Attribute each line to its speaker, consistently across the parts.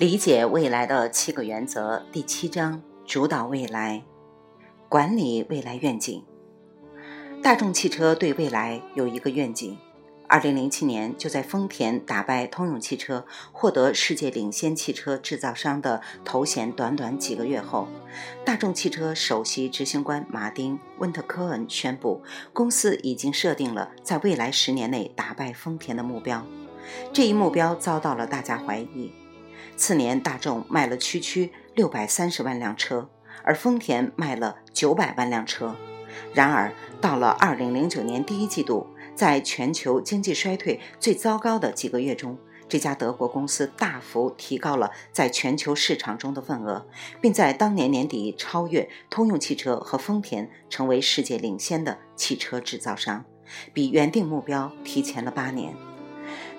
Speaker 1: 理解未来的七个原则第七章：主导未来，管理未来愿景。大众汽车对未来有一个愿景。二零零七年，就在丰田打败通用汽车，获得世界领先汽车制造商的头衔短短几个月后，大众汽车首席执行官马丁·温特科恩宣布，公司已经设定了在未来十年内打败丰田的目标。这一目标遭到了大家怀疑。次年，大众卖了区区六百三十万辆车，而丰田卖了九百万辆车。然而，到了二零零九年第一季度，在全球经济衰退最糟糕的几个月中，这家德国公司大幅提高了在全球市场中的份额，并在当年年底超越通用汽车和丰田，成为世界领先的汽车制造商，比原定目标提前了八年。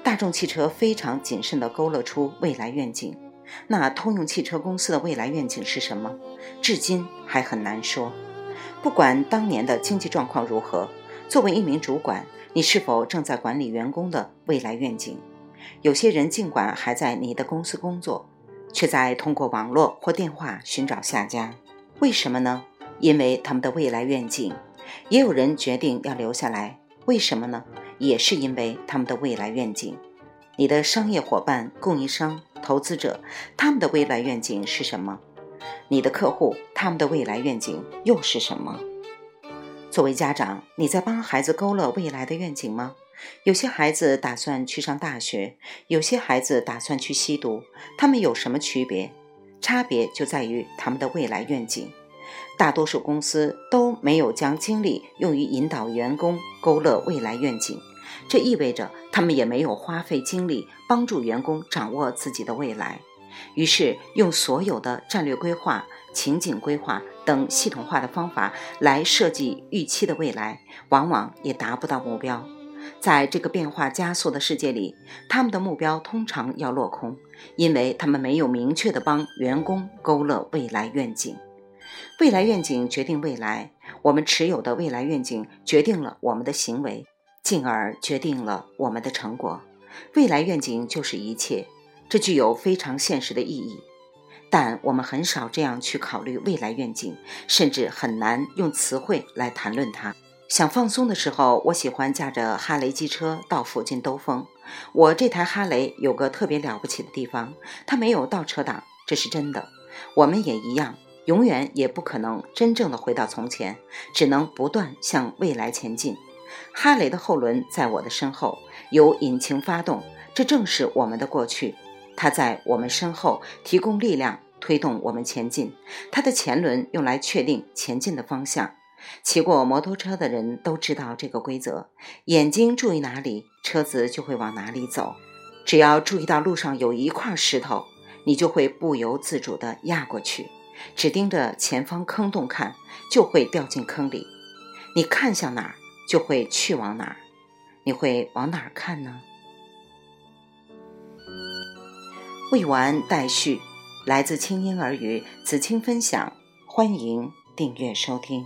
Speaker 1: 大众汽车非常谨慎地勾勒出未来愿景。那通用汽车公司的未来愿景是什么？至今还很难说。不管当年的经济状况如何，作为一名主管，你是否正在管理员工的未来愿景？有些人尽管还在你的公司工作，却在通过网络或电话寻找下家。为什么呢？因为他们的未来愿景。也有人决定要留下来，为什么呢？也是因为他们的未来愿景，你的商业伙伴、供应商、投资者，他们的未来愿景是什么？你的客户，他们的未来愿景又是什么？作为家长，你在帮孩子勾勒未来的愿景吗？有些孩子打算去上大学，有些孩子打算去吸毒，他们有什么区别？差别就在于他们的未来愿景。大多数公司都没有将精力用于引导员工勾勒未来愿景。这意味着他们也没有花费精力帮助员工掌握自己的未来，于是用所有的战略规划、情景规划等系统化的方法来设计预期的未来，往往也达不到目标。在这个变化加速的世界里，他们的目标通常要落空，因为他们没有明确的帮员工勾勒未来愿景。未来愿景决定未来，我们持有的未来愿景决定了我们的行为。进而决定了我们的成果。未来愿景就是一切，这具有非常现实的意义。但我们很少这样去考虑未来愿景，甚至很难用词汇来谈论它。想放松的时候，我喜欢驾着哈雷机车到附近兜风。我这台哈雷有个特别了不起的地方，它没有倒车档，这是真的。我们也一样，永远也不可能真正的回到从前，只能不断向未来前进。哈雷的后轮在我的身后，由引擎发动，这正是我们的过去。它在我们身后提供力量，推动我们前进。它的前轮用来确定前进的方向。骑过摩托车的人都知道这个规则：眼睛注意哪里，车子就会往哪里走。只要注意到路上有一块石头，你就会不由自主地压过去。只盯着前方坑洞看，就会掉进坑里。你看向哪儿？就会去往哪儿？你会往哪儿看呢？未完待续，来自清音儿语子清分享，欢迎订阅收听。